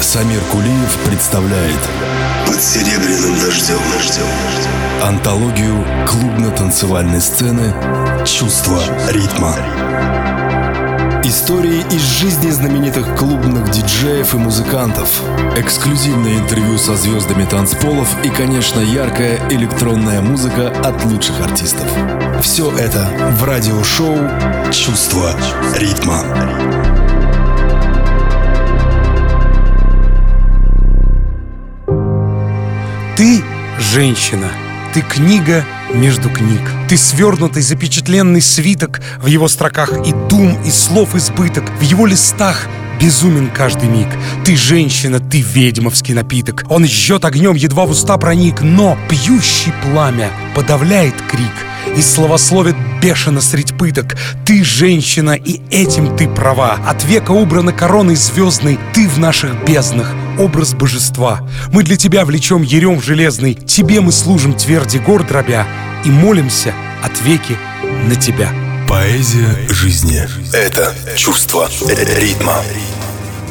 Самир Кулиев представляет Под серебряным дождем, дождем. антологию клубно-танцевальной сцены «Чувство ритма». Истории из жизни знаменитых клубных диджеев и музыкантов, эксклюзивное интервью со звездами танцполов и, конечно, яркая электронная музыка от лучших артистов. Все это в радиошоу «Чувство ритма». Женщина, ты книга между книг. Ты свернутый, запечатленный свиток, в его строках и дум, и слов избыток, в его листах безумен каждый миг. Ты женщина, ты ведьмовский напиток. Он жжет огнем, едва в уста проник, но пьющий пламя подавляет крик и словословит бешено средь пыток. Ты женщина, и этим ты права. От века убрана короной звездной, ты в наших безднах образ божества. Мы для тебя влечем ерем железный, тебе мы служим тверди гор дробя и молимся от веки на тебя. Поэзия жизни – это чувство ритма.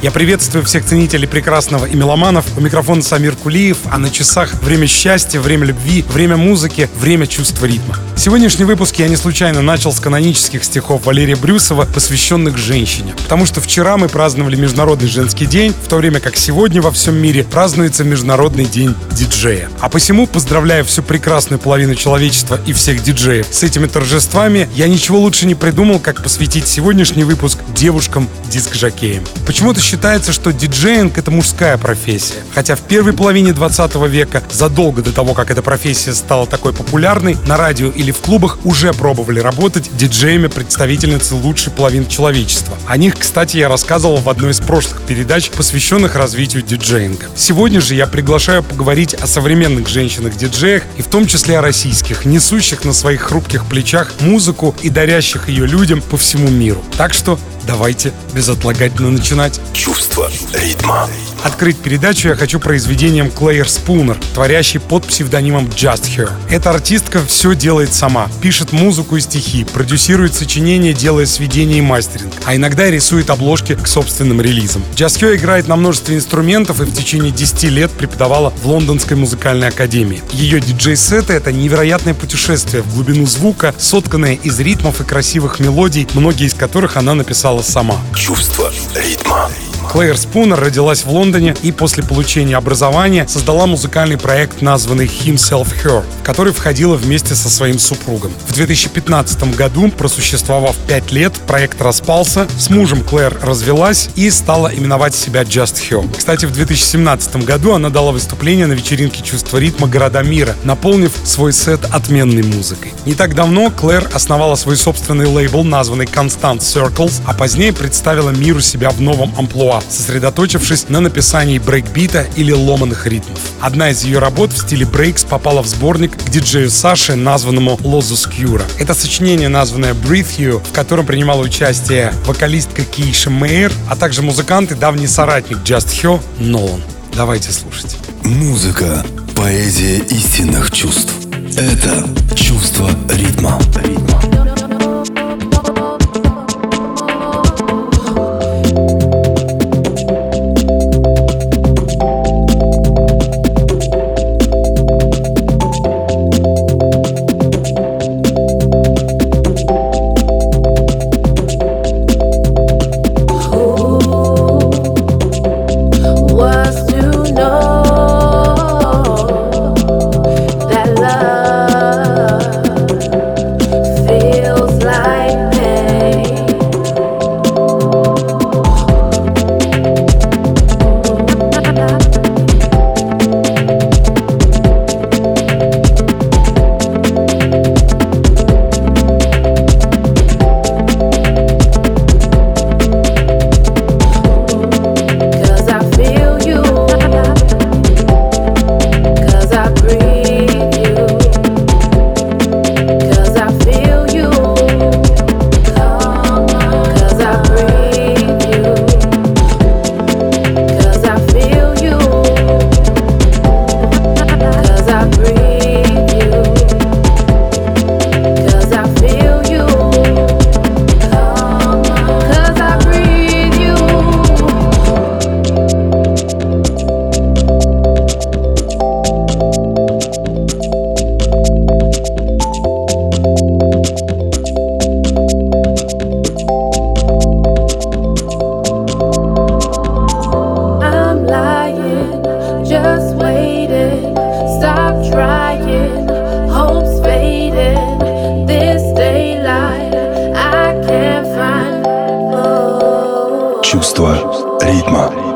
Я приветствую всех ценителей прекрасного и меломанов. У микрофона Самир Кулиев, а на часах время счастья, время любви, время музыки, время чувства ритма. Сегодняшний выпуск я не случайно начал с канонических стихов Валерия Брюсова, посвященных женщине. Потому что вчера мы праздновали Международный женский день, в то время как сегодня во всем мире празднуется Международный день диджея. А посему поздравляю всю прекрасную половину человечества и всех диджеев с этими торжествами. Я ничего лучше не придумал, как посвятить сегодняшний выпуск девушкам-диск-жокеям. Почему-то считается, что диджеинг — это мужская профессия. Хотя в первой половине 20 века, задолго до того, как эта профессия стала такой популярной, на радио или в клубах уже пробовали работать диджеями представительницы лучшей половины человечества. О них, кстати, я рассказывал в одной из прошлых передач, посвященных развитию диджеинга. Сегодня же я приглашаю поговорить о современных женщинах-диджеях и в том числе о российских, несущих на своих хрупких плечах музыку и дарящих ее людям по всему миру. Так что давайте безотлагательно начинать. Чувство ритма. Открыть передачу я хочу произведением Клэйр Спунер, творящей под псевдонимом Just Her. Эта артистка все делает сама. Пишет музыку и стихи, продюсирует сочинения, делая сведения и мастеринг, а иногда и рисует обложки к собственным релизам. Just Her играет на множестве инструментов и в течение 10 лет преподавала в Лондонской музыкальной академии. Ее диджей-сеты — это невероятное путешествие в глубину звука, сотканное из ритмов и красивых мелодий, многие из которых она написала сама. Чувство ритма. Клэйр Спунер родилась в Лондоне и после получения образования создала музыкальный проект, названный Himself Her, который входила вместе со своим супругом. В 2015 году, просуществовав 5 лет, проект распался, с мужем Клэр развелась и стала именовать себя Just Her. Кстати, в 2017 году она дала выступление на вечеринке «Чувство ритма. Города мира», наполнив свой сет отменной музыкой. Не так давно Клэр основала свой собственный лейбл, названный Constant Circles, а позднее представила миру себя в новом амплуа, сосредоточившись на написании брейкбита или ломаных ритмов. Одна из ее работ в стиле breaks попала в сборник к диджею Саше, названному Luzoscura. Это сочинение, названное Breathe You, в котором принимала участие вокалистка Кейша Мейер, а также музыкант и давний соратник Just Hyo Нолан. Давайте слушать. Музыка – поэзия истинных чувств. Это чувство чувство ритма.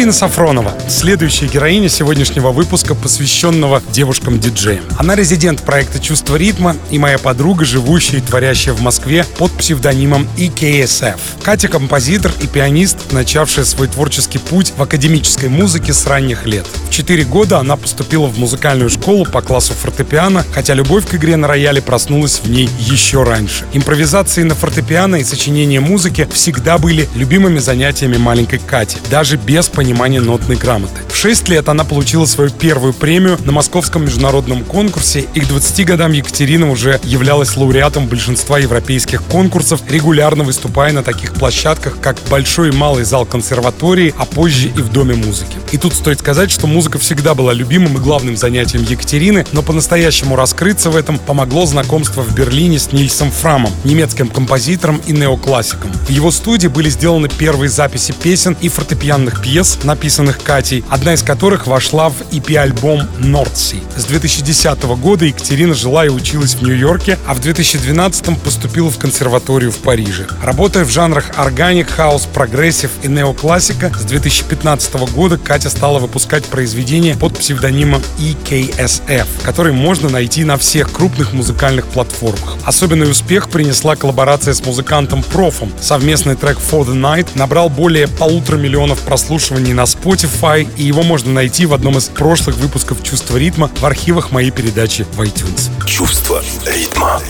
Екатерина Сафронова, следующая героиня сегодняшнего выпуска, посвященного девушкам-диджеям. Она резидент проекта «Чувство ритма» и моя подруга, живущая и творящая в Москве под псевдонимом EKSF. Катя — композитор и пианист, начавшая свой творческий путь в академической музыке с ранних лет. В 4 года она поступила в музыкальную школу по классу фортепиано, хотя любовь к игре на рояле проснулась в ней еще раньше. Импровизации на фортепиано и сочинение музыки всегда были любимыми занятиями маленькой Кати, даже без понимания нотной грамоты. В 6 лет она получила свою первую премию на Московском международном конкурсе и к 20 годам Екатерина уже являлась лауреатом большинства европейских конкурсов, регулярно выступая на таких площадках, как Большой и Малый зал консерватории, а позже и в Доме музыки. И тут стоит сказать, что музыка всегда была любимым и главным занятием Екатерины, но по-настоящему раскрыться в этом помогло знакомство в Берлине с Нильсом Фрамом, немецким композитором и неоклассиком. В его студии были сделаны первые записи песен и фортепианных пьес написанных Катей, одна из которых вошла в EP-альбом Nordsea. С 2010 года Екатерина жила и училась в Нью-Йорке, а в 2012 поступила в консерваторию в Париже. Работая в жанрах organic house, progressive и неоклассика, с 2015 года Катя стала выпускать произведения под псевдонимом EKSF, которые можно найти на всех крупных музыкальных платформах. Особенный успех принесла коллаборация с музыкантом Профом. Совместный трек For the Night набрал более полутора миллионов прослушиваний на Spotify, и его можно найти в одном из прошлых выпусков «Чувство ритма» в архивах моей передачи в iTunes. Чувство ритма.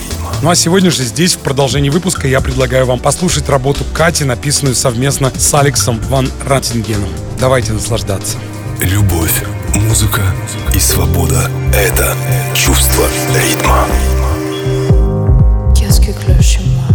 Ну а сегодня же здесь, в продолжении выпуска, я предлагаю вам послушать работу Кати, написанную совместно с Алексом Ван Раттингеном. Давайте наслаждаться. Любовь, музыка и свобода — это чувство ритма. Qu'est-ce que cloche moi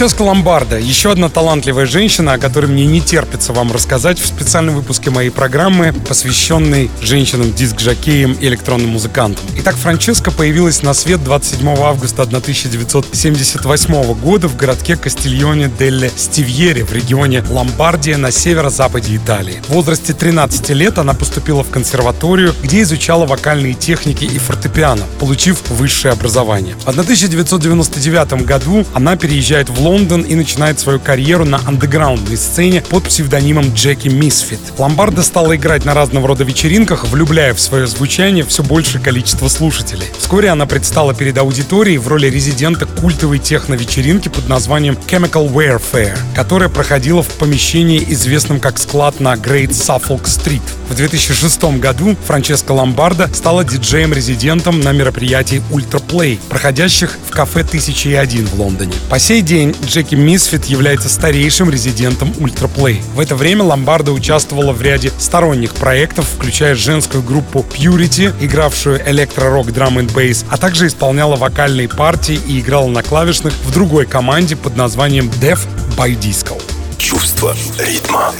Франческа Ломбарда, еще одна талантливая женщина, о которой мне не терпится вам рассказать в специальном выпуске моей программы, посвященной женщинам, диск-жокеям и электронным музыкантам. Итак, Франческа появилась на свет 27 августа 1978 года в городке Кастильоне делле Стивьере в регионе Ломбардия на северо-западе Италии. В возрасте 13 лет она поступила в консерваторию, где изучала вокальные техники и фортепиано, получив высшее образование. В 1999 году она переезжает в Лондон и начинает свою карьеру на андеграундной сцене под псевдонимом Джеки Мисфит. Ломбарда стала играть на разного рода вечеринках, влюбляя в свое звучание все большее количество слушателей. Вскоре она предстала перед аудиторией в роли резидента культовой техно-вечеринки под названием Chemical Warfare, которая проходила в помещении, известном как склад на Great Suffolk Street. В 2006 году Франческа Ломбарда стала диджеем-резидентом на мероприятии Ultra Play, проходящих в кафе 1001 в Лондоне. По сей день Jackie Misfit является старейшим резидентом Ultra Play. В это время Ломбарда участвовала в ряде сторонних проектов, включая женскую группу Purity, игравшую электро-рок, драм и бейс, а также исполняла вокальные партии и играла на клавишных в другой команде под названием Deaf by Disco. Чувство ритма.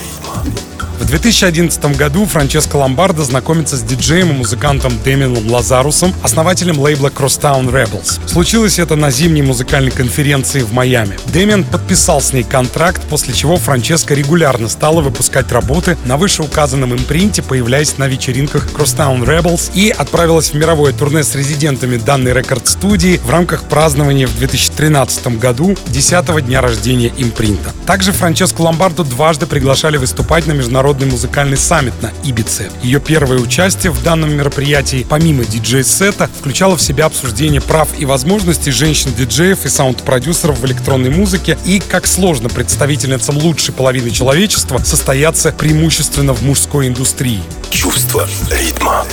В 2011 году Франческо Ломбардо знакомится с диджеем и музыкантом Дэмином Лазарусом, основателем лейбла Crosstown Rebels. Случилось это на зимней музыкальной конференции в Майами. Дэмиан подписал с ней контракт, после чего Франческа регулярно стала выпускать работы на вышеуказанном импринте, появляясь на вечеринках Crosstown Rebels и отправилась в мировое турне с резидентами данной рекорд-студии в рамках празднования в 2013 году 10-го дня рождения импринта. Также Франческо Ломбардо дважды приглашали выступать на международных международный музыкальный саммит на Ибице. Ее первое участие в данном мероприятии, помимо диджей-сета, включало в себя обсуждение прав и возможностей женщин-диджеев и саунд-продюсеров в электронной музыке и как сложно представительницам лучшей половины человечества состояться преимущественно в мужской индустрии. Чувство ритма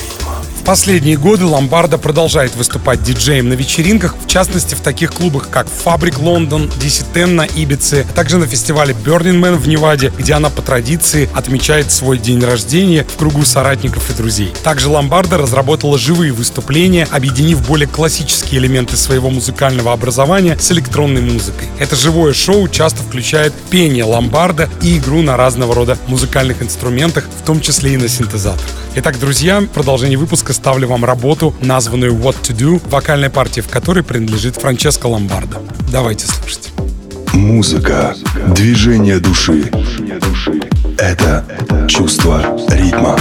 последние годы Ломбарда продолжает выступать диджеем на вечеринках, в частности в таких клубах, как Фабрик Лондон, Ten на Ибице, а также на фестивале Burning Man в Неваде, где она по традиции отмечает свой день рождения в кругу соратников и друзей. Также Ломбарда разработала живые выступления, объединив более классические элементы своего музыкального образования с электронной музыкой. Это живое шоу часто включает пение Ломбарда и игру на разного рода музыкальных инструментах, в том числе и на синтезаторах. Итак, друзья, продолжение выпуска ставлю вам работу, названную What to Do, вокальная партия в которой принадлежит Франческо Ломбардо. Давайте слушать. Музыка, движение души. Это чувство ритма.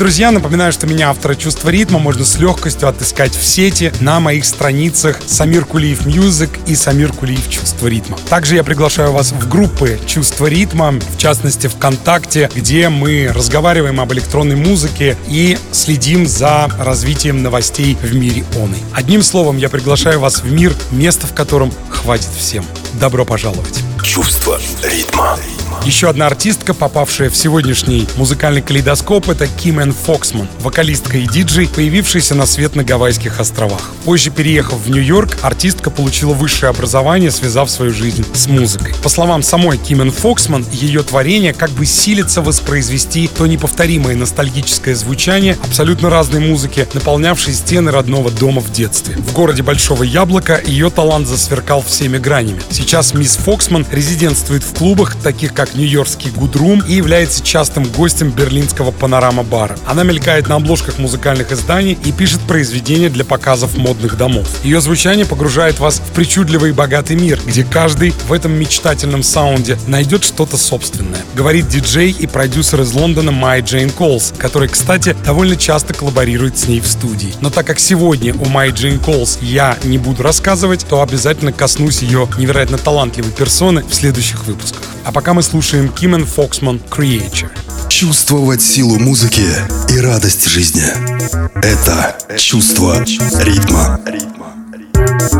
Друзья, напоминаю, что меня, автора «Чувства ритма», можно с легкостью отыскать в сети на моих страницах Самир Кулиев Music и Самир Кулиев «Чувство ритма». Также я приглашаю вас в группы «Чувство ритма», в частности ВКонтакте, где мы разговариваем об электронной музыке и следим за развитием новостей в мире оной. Одним словом, я приглашаю вас в мир, место в котором хватит всем. Добро пожаловать! Чувство ритма. Еще одна артистка, попавшая в сегодняшний музыкальный калейдоскоп, это Ким Эн Фоксман, вокалистка и диджей, появившаяся на свет на Гавайских островах. Позже, переехав в Нью-Йорк, артистка получила высшее образование, связав свою жизнь с музыкой. По словам самой Ким Эн Фоксман, ее творение как бы силится воспроизвести то неповторимое ностальгическое звучание абсолютно разной музыки, наполнявшей стены родного дома в детстве. В городе Большого Яблока ее талант засверкал всеми гранями. Сейчас мисс Фоксман резидентствует в клубах, таких как Нью-Йоркский Гудрум и является частым гостем берлинского панорама-бара. Она мелькает на обложках музыкальных изданий и пишет произведения для показов модных домов. Ее звучание погружает вас в причудливый и богатый мир, где каждый в этом мечтательном саунде найдет что-то собственное. Говорит диджей и продюсер из Лондона Май Джейн Колс, который, кстати, довольно часто коллаборирует с ней в студии. Но так как сегодня у Май Джейн Колс я не буду рассказывать, то обязательно коснусь ее невероятно талантливой персоны в следующих выпусках. А пока мы слушаем Кимен Фоксман Creature. Чувствовать силу музыки и радость жизни – это чувство ритма.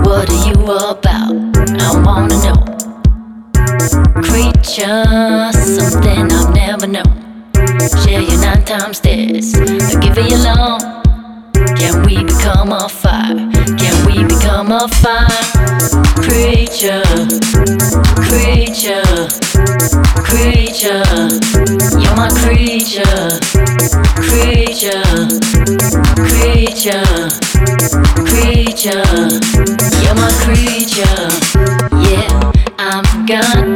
What are you about? I wanna know. Creature, something I've never known. Share your nine times stairs, but give it your long. Can we become a fire? Can we become a fire? Creature, creature, creature. You're my creature, creature, creature, creature. You're my creature. Yeah, I've got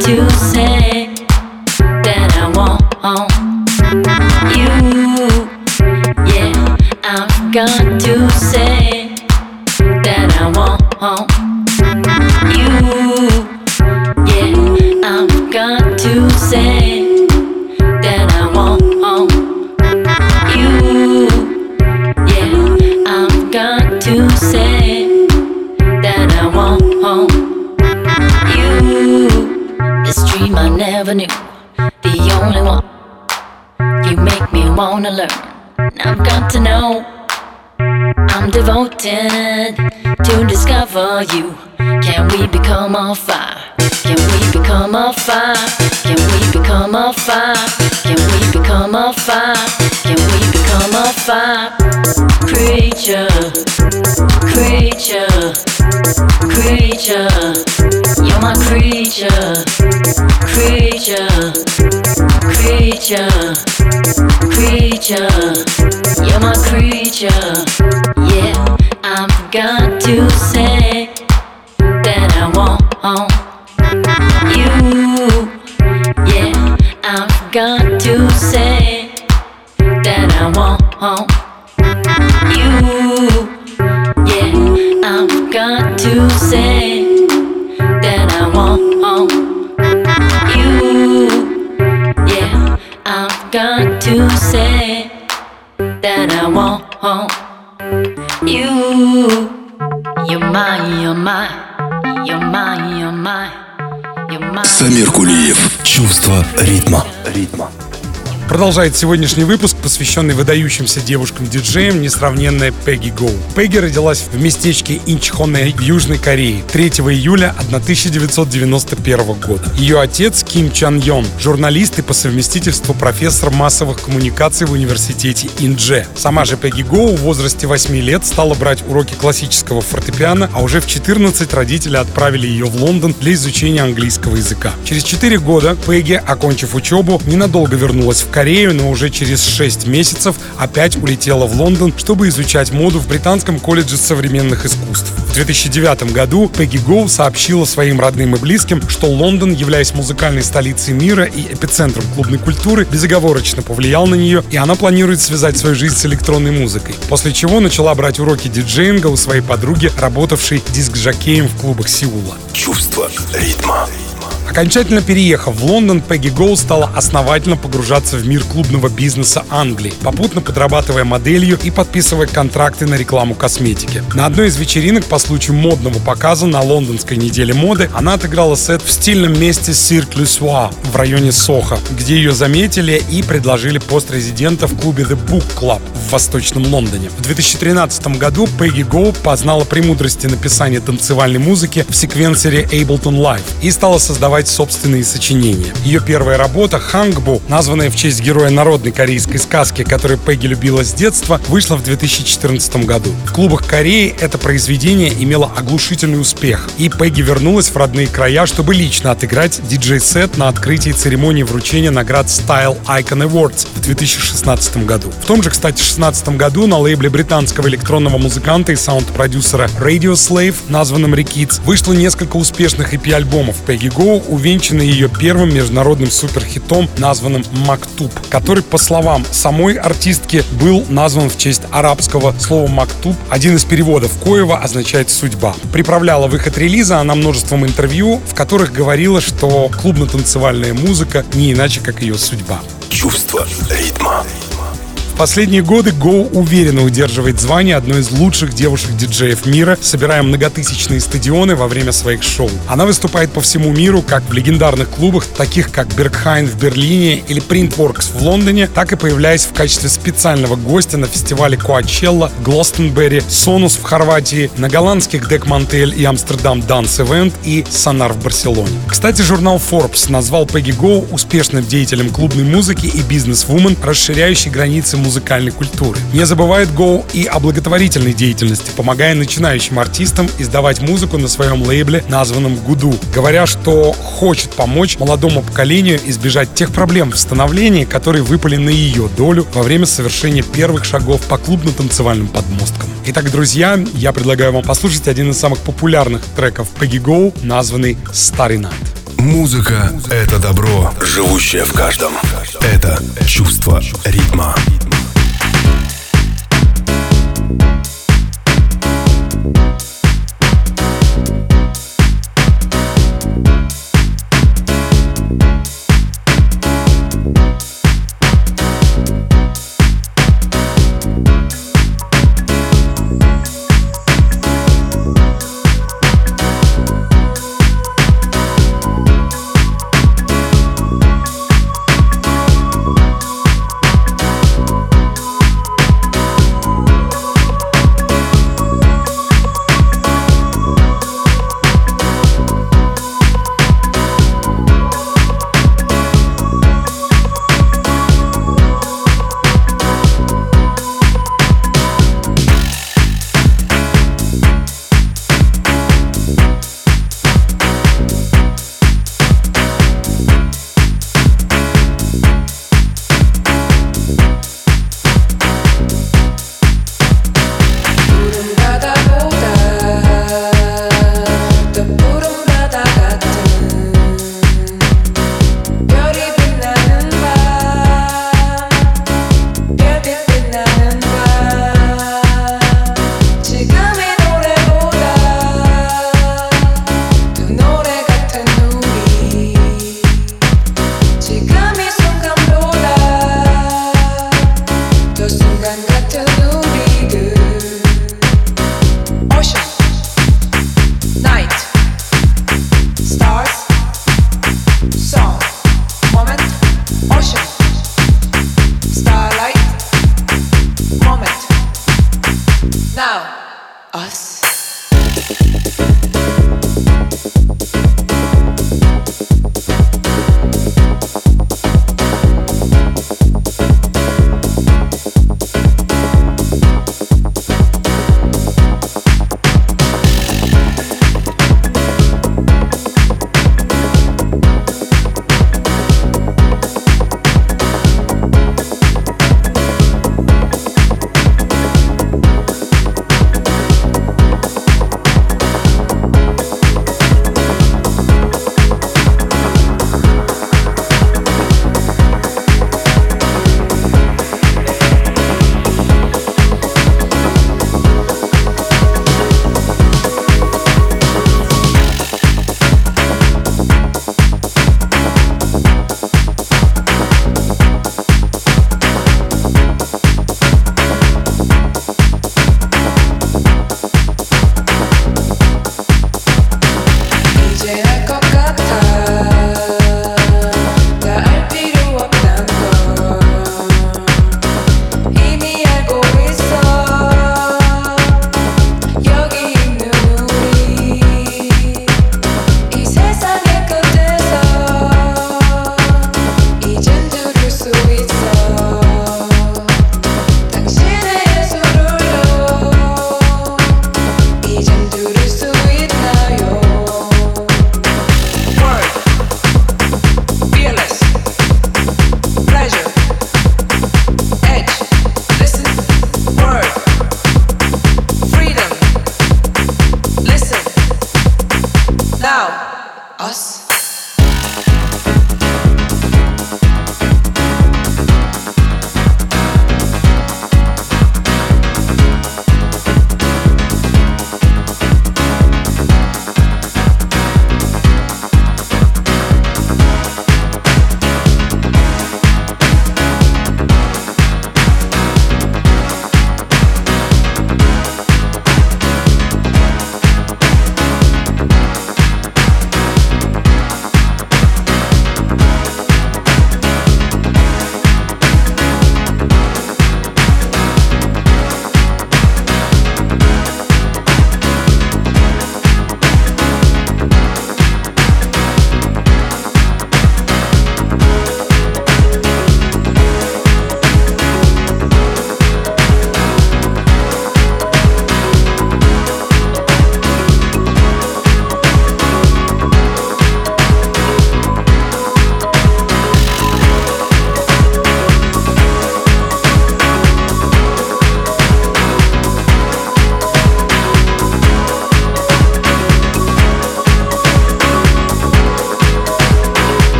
Creature, creature, creature. You're my creature, creature, creature, creature. You're my creature. Yeah, got to say that I want you. Yeah, got to say that I want to say that I want you. You're mine, you're mine, you're mine, you're mine, you're mine. Самир Кулиев. Чувство ритма. Ритма. Продолжает сегодняшний выпуск, посвященный выдающимся девушкам-диджеям, несравненная Пегги Гоу. Пегги родилась в местечке Инчхоне в Южной Корее 3 июля 1991 года. Ее отец Ким Чан Йон, журналист и по совместительству профессор массовых коммуникаций в университете Индже. Сама же Пегги Гоу в возрасте 8 лет стала брать уроки классического фортепиано, а уже в 14 родители отправили ее в Лондон для изучения английского языка. Через 4 года Пегги, окончив учебу, ненадолго вернулась в Корею, но уже через 6 месяцев опять улетела в Лондон, чтобы изучать моду в Британском колледже современных искусств. В 2009 году Пегги Гоу сообщила своим родным и близким, что Лондон, являясь музыкальной столицей мира и эпицентром клубной культуры, безоговорочно повлиял на нее, и она планирует связать свою жизнь с электронной музыкой. После чего начала брать уроки диджеинга у своей подруги, работавшей диск-жокеем в клубах Сеула. Чувство ритма. Окончательно переехав в Лондон, Пегги Гоу стала основательно погружаться в мир клубного бизнеса Англии, попутно подрабатывая моделью и подписывая контракты на рекламу косметики. На одной из вечеринок по случаю модного показа на лондонской неделе моды она отыграла сет в стильном месте Cirque du Soir в районе Соха, где ее заметили и предложили пост резидента в клубе The Book Club в Восточном Лондоне. В 2013 году Пегги Гоу познала премудрости написания танцевальной музыки в секвенсоре Ableton Live и стала создавать создавать собственные сочинения. Ее первая работа «Хангбу», названная в честь героя народной корейской сказки, которую Пегги любила с детства, вышла в 2014 году. В клубах Кореи это произведение имело оглушительный успех, и Пегги вернулась в родные края, чтобы лично отыграть диджей-сет на открытии церемонии вручения наград Style Icon Awards в 2016 году. В том же, кстати, 2016 году на лейбле британского электронного музыканта и саунд-продюсера Radio Slave, названном Rikids, вышло несколько успешных EP-альбомов Пегги Гоу, увенчанный ее первым международным суперхитом, названным «Мактуб», который, по словам самой артистки, был назван в честь арабского слова «мактуб». Один из переводов Коева означает «судьба». Приправляла выход релиза она множеством интервью, в которых говорила, что клубно-танцевальная музыка не иначе, как ее судьба. Чувство ритма последние годы Go уверенно удерживает звание одной из лучших девушек-диджеев мира, собирая многотысячные стадионы во время своих шоу. Она выступает по всему миру как в легендарных клубах, таких как Бергхайн в Берлине или Printworks в Лондоне, так и появляясь в качестве специального гостя на фестивале Coachella, Глостенберри, Сонус в Хорватии, на голландских Дек Мантель и Амстердам Данс Event и Сонар в Барселоне. Кстати, журнал Forbes назвал Пегги Гоу успешным деятелем клубной музыки и бизнес-вумен, расширяющей границы музыкальной культуры. Не забывает Go и о благотворительной деятельности, помогая начинающим артистам издавать музыку на своем лейбле, названном Гуду, говоря, что хочет помочь молодому поколению избежать тех проблем в становлении, которые выпали на ее долю во время совершения первых шагов по клубно-танцевальным подмосткам. Итак, друзья, я предлагаю вам послушать один из самых популярных треков Peggy Go, названный «Старый Найт». Музыка — это добро, живущее в каждом. Это чувство ритма.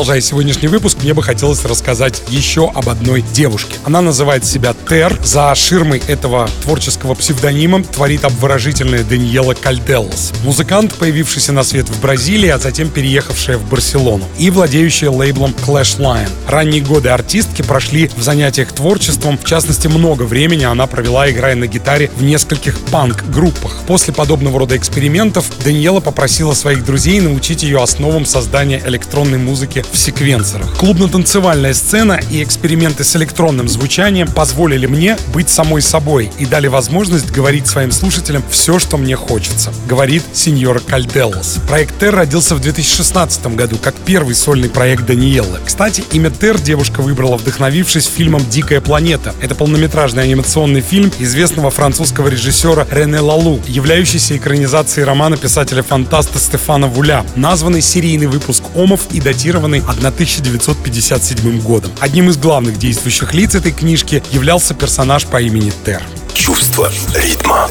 Продолжая сегодняшний выпуск, мне бы хотелось рассказать еще об одной девушке. Она называет себя Тер. За ширмой этого творческого псевдонима творит обворожительная Даниела Кальделос. Музыкант, появившийся на свет в Бразилии, а затем переехавшая в Барселону. И владеющая лейблом Clash Lion. Ранние годы артистки прошли в занятиях творчеством. В частности, много времени она провела, играя на гитаре в нескольких панк-группах. После подобного рода экспериментов Даниела попросила своих друзей научить ее основам создания электронной музыки в секвенсорах. Клубно-танцевальная сцена и эксперименты с электронным звучанием позволили мне быть самой собой и дали возможность говорить своим слушателям все, что мне хочется, говорит сеньор Кальделос. Проект Тер родился в 2016 году как первый сольный проект Даниэлы. Кстати, имя Тер девушка выбрала, вдохновившись фильмом «Дикая планета». Это полнометражный анимационный фильм известного французского режиссера Рене Лалу, являющийся экранизацией романа писателя-фантаста Стефана Вуля, названный серийный выпуск «Омов» и датированный 1957 годом. Одним из главных действующих лиц этой книжки являлся персонаж по имени Тер. Чувство ритма.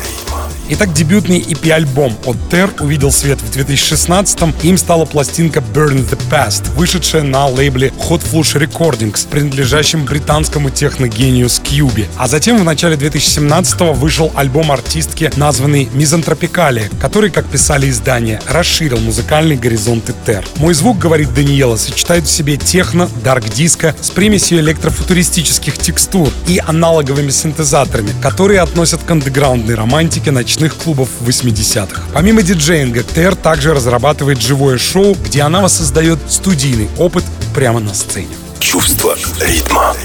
Итак, дебютный EP-альбом от Ter увидел свет в 2016-м. Им стала пластинка Burn the Past, вышедшая на лейбле Hot Flush Recordings, принадлежащем британскому техногению Скьюби. А затем в начале 2017-го вышел альбом артистки, названный Мизантропикалия, который, как писали издания, расширил музыкальные горизонты Ter. Мой звук, говорит Даниэла, сочетает в себе техно, дарк-диско с примесью электрофутуристических текстур и аналоговыми синтезаторами, которые относят к андеграундной романтике ночных ночных клубов 80-х. Помимо диджеинга, ТР также разрабатывает живое шоу, где она воссоздает студийный опыт прямо на сцене. Чувство ритма.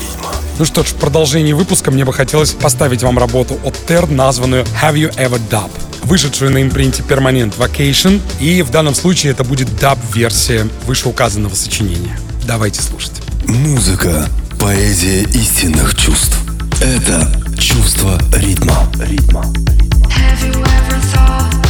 Ну что ж, в продолжении выпуска мне бы хотелось поставить вам работу от Тер, названную Have You Ever Dub, вышедшую на импринте Permanent Vacation, и в данном случае это будет даб-версия вышеуказанного сочинения. Давайте слушать. Музыка — поэзия истинных чувств. Это чувство ритма. ритма. Have you ever thought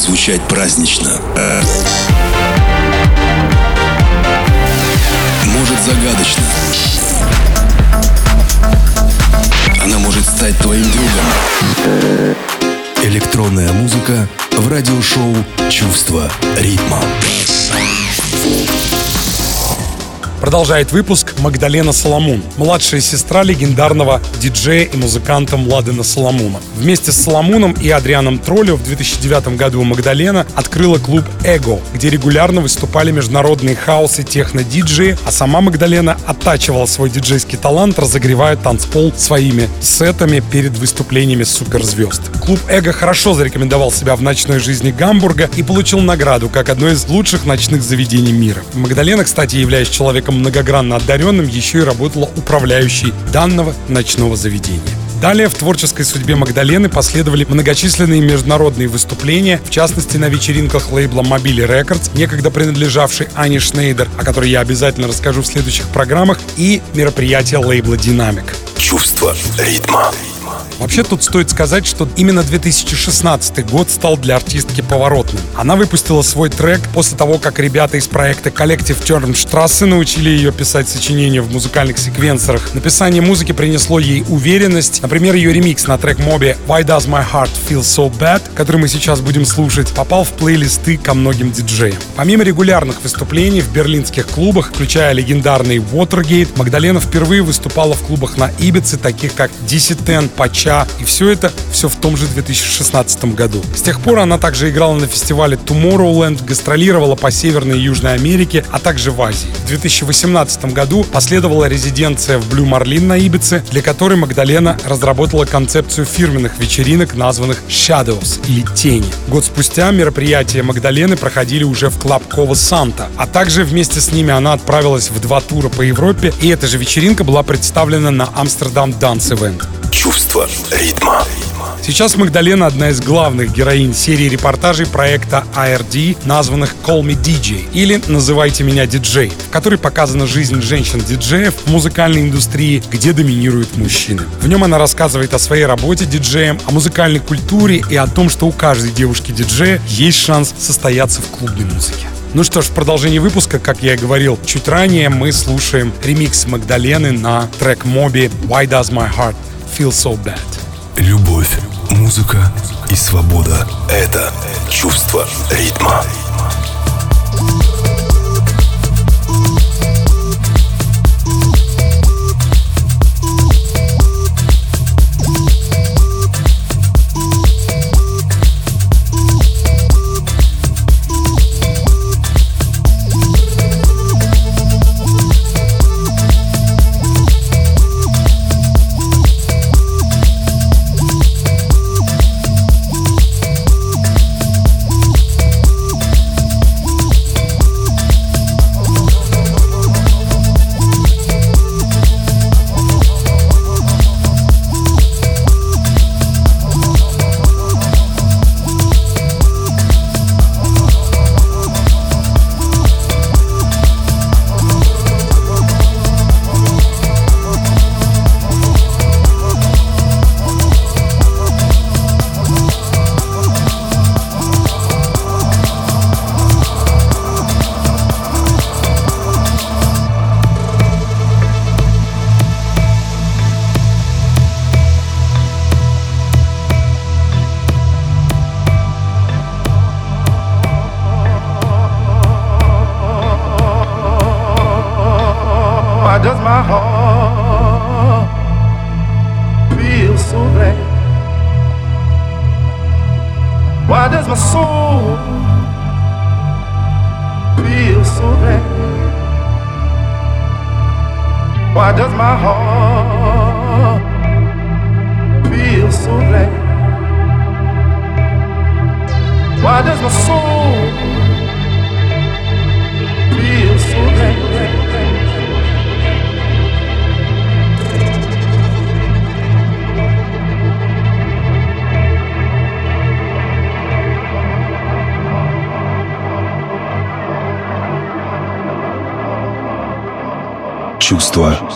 звучать празднично. Может загадочно. Она может стать твоим другом. Электронная музыка в радиошоу «Чувство ритма». Продолжает выпуск Магдалена Соломун, младшая сестра легендарного диджея и музыканта Младена Соломуна. Вместе с Соломуном и Адрианом Троллю в 2009 году Магдалена открыла клуб «Эго», где регулярно выступали международные хаос и техно-диджеи, а сама Магдалена оттачивала свой диджейский талант, разогревая танцпол своими сетами перед выступлениями суперзвезд. Клуб «Эго» хорошо зарекомендовал себя в ночной жизни Гамбурга и получил награду как одно из лучших ночных заведений мира. Магдалена, кстати, являясь человеком многогранно одаренным, еще и работала управляющей данного ночного заведения. Далее в творческой судьбе Магдалены последовали многочисленные международные выступления, в частности на вечеринках лейбла Mobile Records, некогда принадлежавшей Ане Шнейдер, о которой я обязательно расскажу в следующих программах, и мероприятия лейбла Dynamic. Чувство ритма. Вообще тут стоит сказать, что именно 2016 год стал для артистки поворотным. Она выпустила свой трек после того, как ребята из проекта Collective Turnstrasse научили ее писать сочинения в музыкальных секвенсорах. Написание музыки принесло ей уверенность. Например, ее ремикс на трек Моби Why Does My Heart Feel So Bad, который мы сейчас будем слушать, попал в плейлисты ко многим диджеям. Помимо регулярных выступлений в берлинских клубах, включая легендарный Watergate, Магдалена впервые выступала в клубах на Ибице, таких как DC Ten, Пача, и все это все в том же 2016 году. С тех пор она также играла на фестивале Tomorrowland, гастролировала по Северной и Южной Америке, а также в Азии. В 2018 году последовала резиденция в Блю Марлин на Ибице, для которой Магдалена разработала концепцию фирменных вечеринок, названных Shadows или Тени. Год спустя мероприятия Магдалены проходили уже в клуб Кова Санта, а также вместе с ними она отправилась в два тура по Европе, и эта же вечеринка была представлена на Амстердам Dance Event. Чувство ритма. Сейчас Магдалена одна из главных героинь серии репортажей проекта ARD, названных Call Me DJ или Называйте меня диджей, в которой показана жизнь женщин-диджеев в музыкальной индустрии, где доминируют мужчины. В нем она рассказывает о своей работе диджеем, о музыкальной культуре и о том, что у каждой девушки-диджея есть шанс состояться в клубной музыке. Ну что ж, в продолжении выпуска, как я и говорил чуть ранее, мы слушаем ремикс Магдалены на трек Моби «Why Does My Heart Feel So Bad». Любовь, музыка и свобода — это чувство ритма. Чувство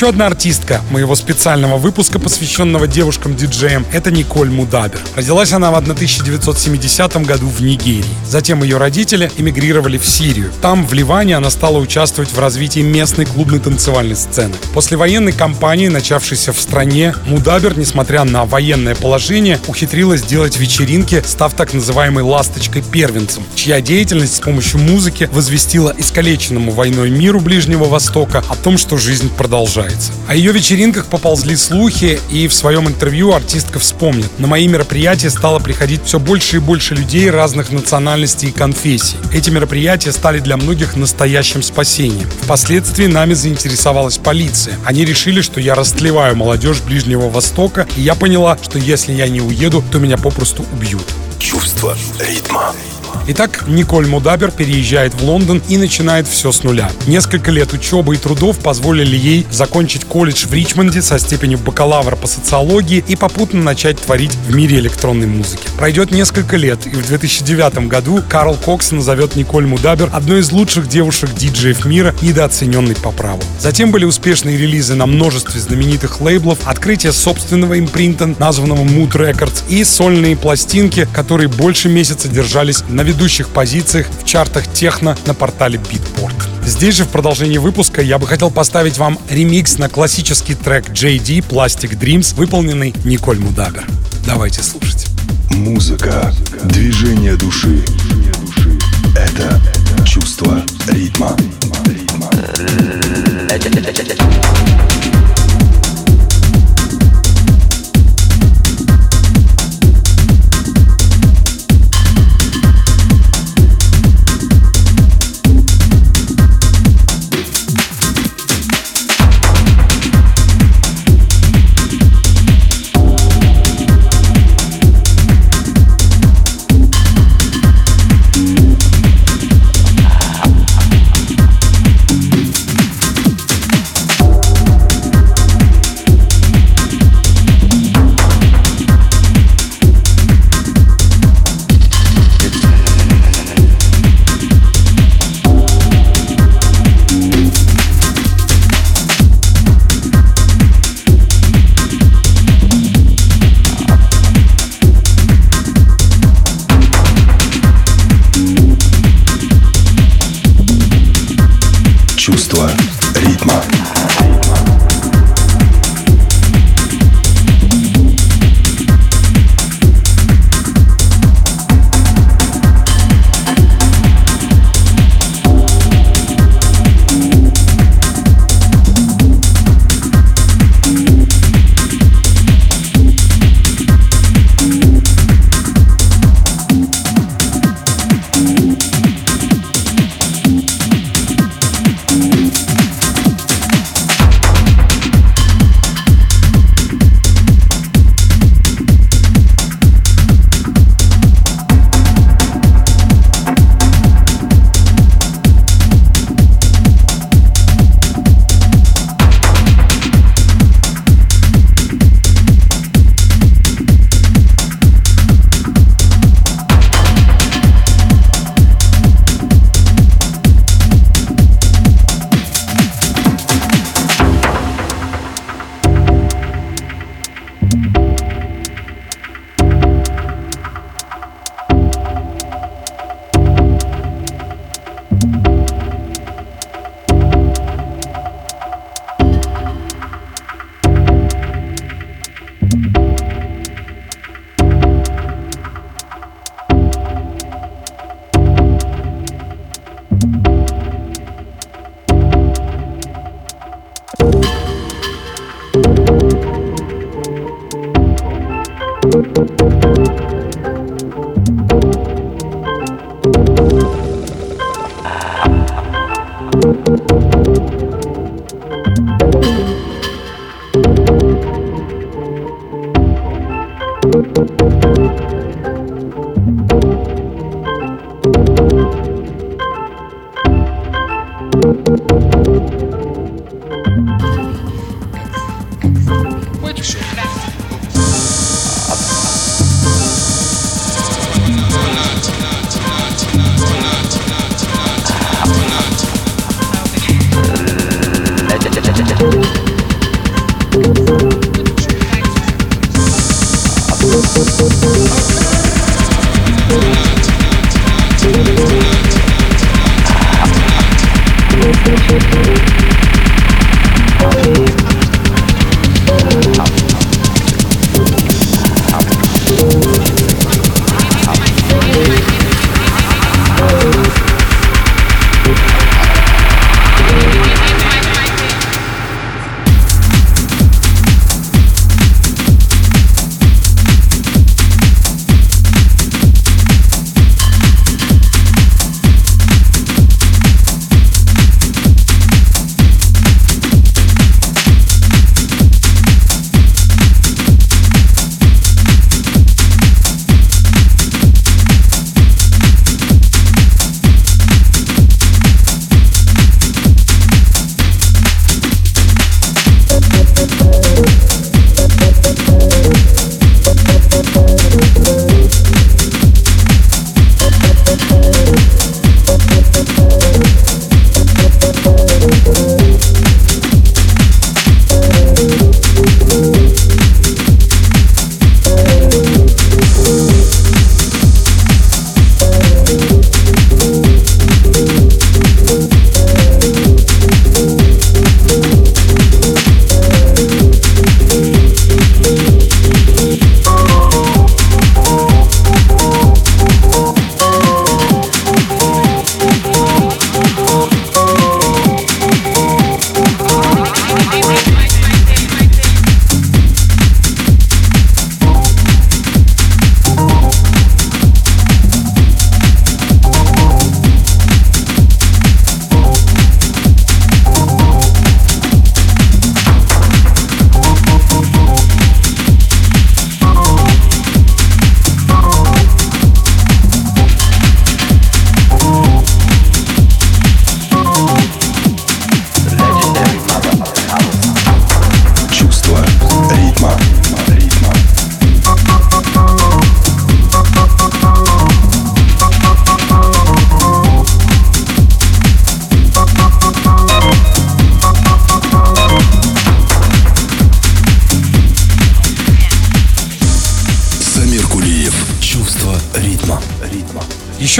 Еще одна артистка моего специального выпуска, посвященного девушкам-диджеям, это Николь Мудабер. Родилась она в 1970 году в Нигерии. Затем ее родители эмигрировали в Сирию. Там, в Ливане, она стала участвовать в развитии местной клубной танцевальной сцены. После военной кампании, начавшейся в стране, Мудабер, несмотря на военное положение, ухитрилась делать вечеринки, став так называемой «ласточкой-первенцем», чья деятельность с помощью музыки возвестила искалеченному войной миру Ближнего Востока о том, что жизнь продолжается нравится. О ее вечеринках поползли слухи, и в своем интервью артистка вспомнит. На мои мероприятия стало приходить все больше и больше людей разных национальностей и конфессий. Эти мероприятия стали для многих настоящим спасением. Впоследствии нами заинтересовалась полиция. Они решили, что я растлеваю молодежь Ближнего Востока, и я поняла, что если я не уеду, то меня попросту убьют. Чувство ритма. Итак, Николь Мудабер переезжает в Лондон и начинает все с нуля. Несколько лет учебы и трудов позволили ей закончить колледж в Ричмонде со степенью бакалавра по социологии и попутно начать творить в мире электронной музыки. Пройдет несколько лет, и в 2009 году Карл Кокс назовет Николь Мудабер одной из лучших девушек-диджеев мира, недооцененной по праву. Затем были успешные релизы на множестве знаменитых лейблов, открытие собственного импринта, названного Mood Records, и сольные пластинки, которые больше месяца держались на ведущих позициях в чартах техно на портале Beatport. Здесь же в продолжении выпуска я бы хотел поставить вам ремикс на классический трек JD Plastic Dreams, выполненный Николь Мудабер. Давайте слушать. Музыка, движение души. Это чувство ритма. ритма. Чувство ритма.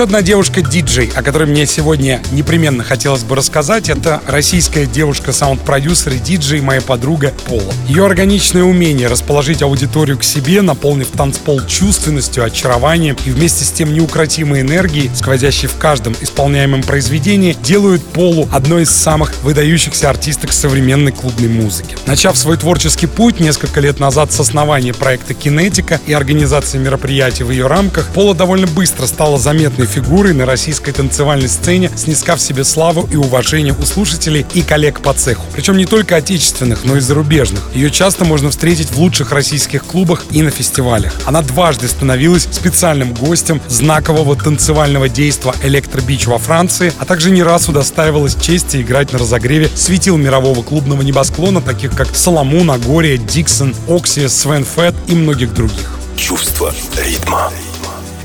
Еще одна девушка-диджей, о которой мне сегодня непременно хотелось бы рассказать, это российская девушка-саунд-продюсер и диджей, моя подруга Пола. Ее органичное умение расположить аудиторию к себе, наполнив танцпол чувственностью, очарованием и вместе с тем неукротимой энергией, сквозящей в каждом исполняемом произведении, делают Полу одной из самых выдающихся артисток современной клубной музыки. Начав свой творческий путь несколько лет назад с основания проекта «Кинетика» и организации мероприятий в ее рамках, Пола довольно быстро стала заметной фигурой на российской танцевальной сцене, снискав себе славу и уважение у слушателей и коллег по цеху. Причем не только отечественных, но и зарубежных. Ее часто можно встретить в лучших российских клубах и на фестивалях. Она дважды становилась специальным гостем знакового танцевального действа «Электробич» во Франции, а также не раз удостаивалась чести играть на разогреве светил мирового клубного небосклона, таких как Соломон, Агория, Диксон, Оксия, Свен Фетт и многих других. Чувство ритма.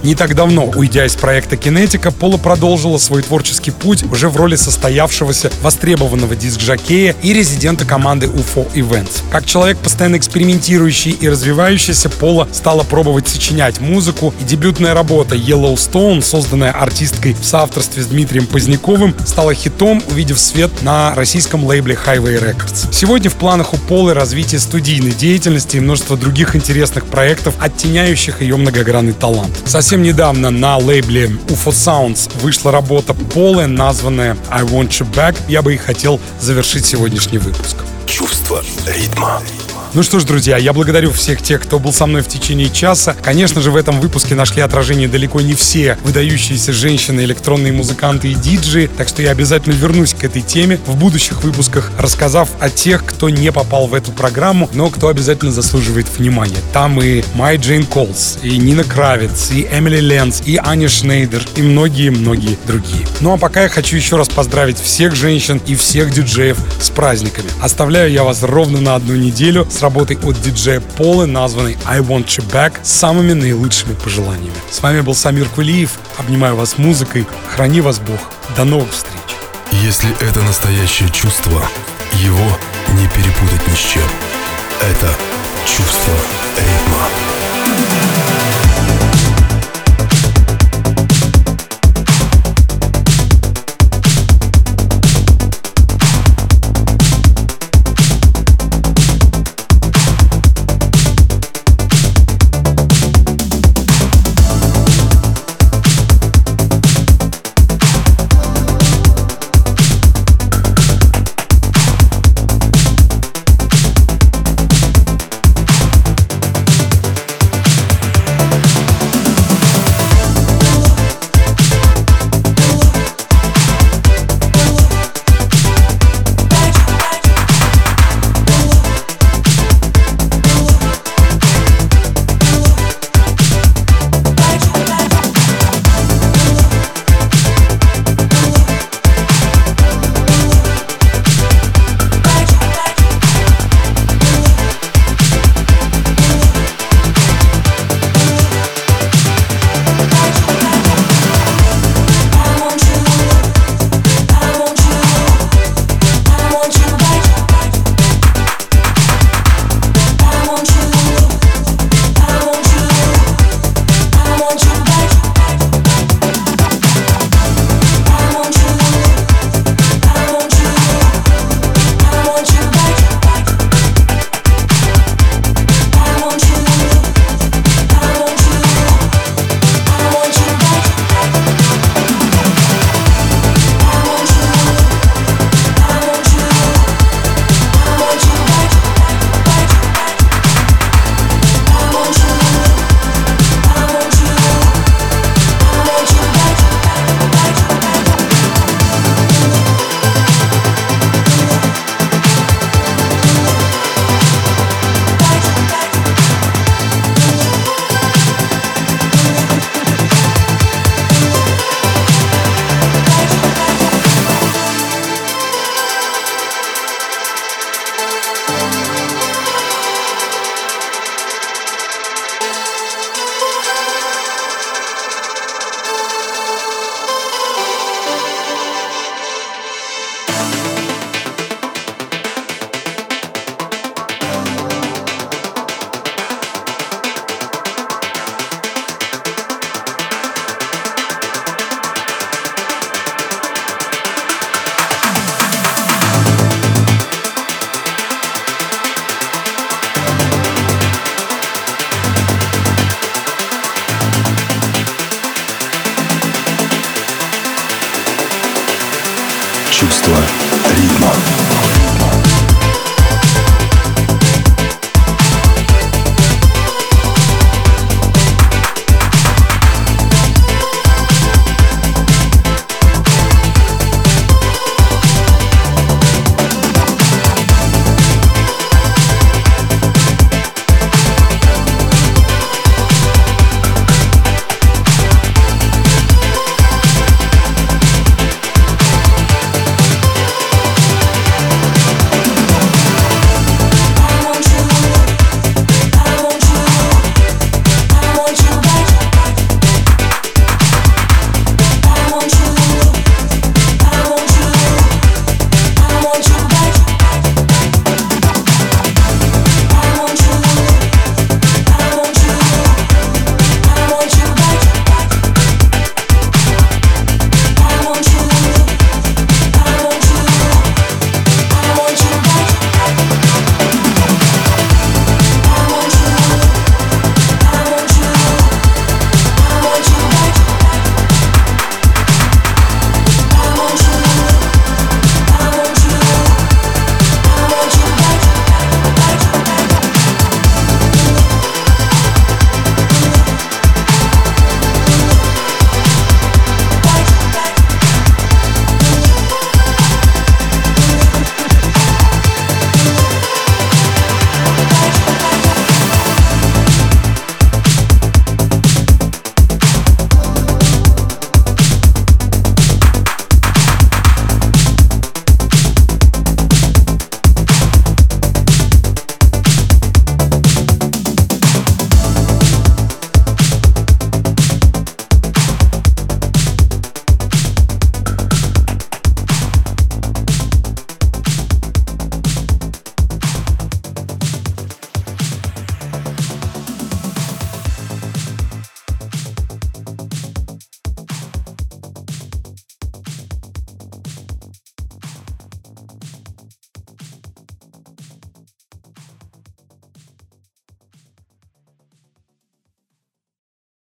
Не так давно, уйдя из проекта Кинетика, Пола продолжила свой творческий путь уже в роли состоявшегося востребованного диск-жокея и резидента команды UFO Events. Как человек, постоянно экспериментирующий и развивающийся, Пола стала пробовать сочинять музыку, и дебютная работа Yellowstone, созданная артисткой в соавторстве с Дмитрием Поздняковым, стала хитом, увидев свет на российском лейбле Highway Records. Сегодня в планах у Полы развитие студийной деятельности и множество других интересных проектов, оттеняющих ее многогранный талант. Совсем Совсем недавно на лейбле UFO Sounds вышла работа Полы, названная I Want You Back. Я бы и хотел завершить сегодняшний выпуск. Чувство ритма. Ну что ж, друзья, я благодарю всех тех, кто был со мной в течение часа. Конечно же, в этом выпуске нашли отражение далеко не все выдающиеся женщины, электронные музыканты и диджи, так что я обязательно вернусь к этой теме в будущих выпусках, рассказав о тех, кто не попал в эту программу, но кто обязательно заслуживает внимания. Там и Май Джейн Колс, и Нина Кравец, и Эмили Ленс, и Аня Шнейдер, и многие-многие другие. Ну а пока я хочу еще раз поздравить всех женщин и всех диджеев с праздниками. Оставляю я вас ровно на одну неделю с работой от диджея Полы, названной I Want You Back, с самыми наилучшими пожеланиями. С вами был Самир Кулиев. Обнимаю вас музыкой. Храни вас Бог. До новых встреч. Если это настоящее чувство, его не перепутать ни с чем. Это чувство ритма.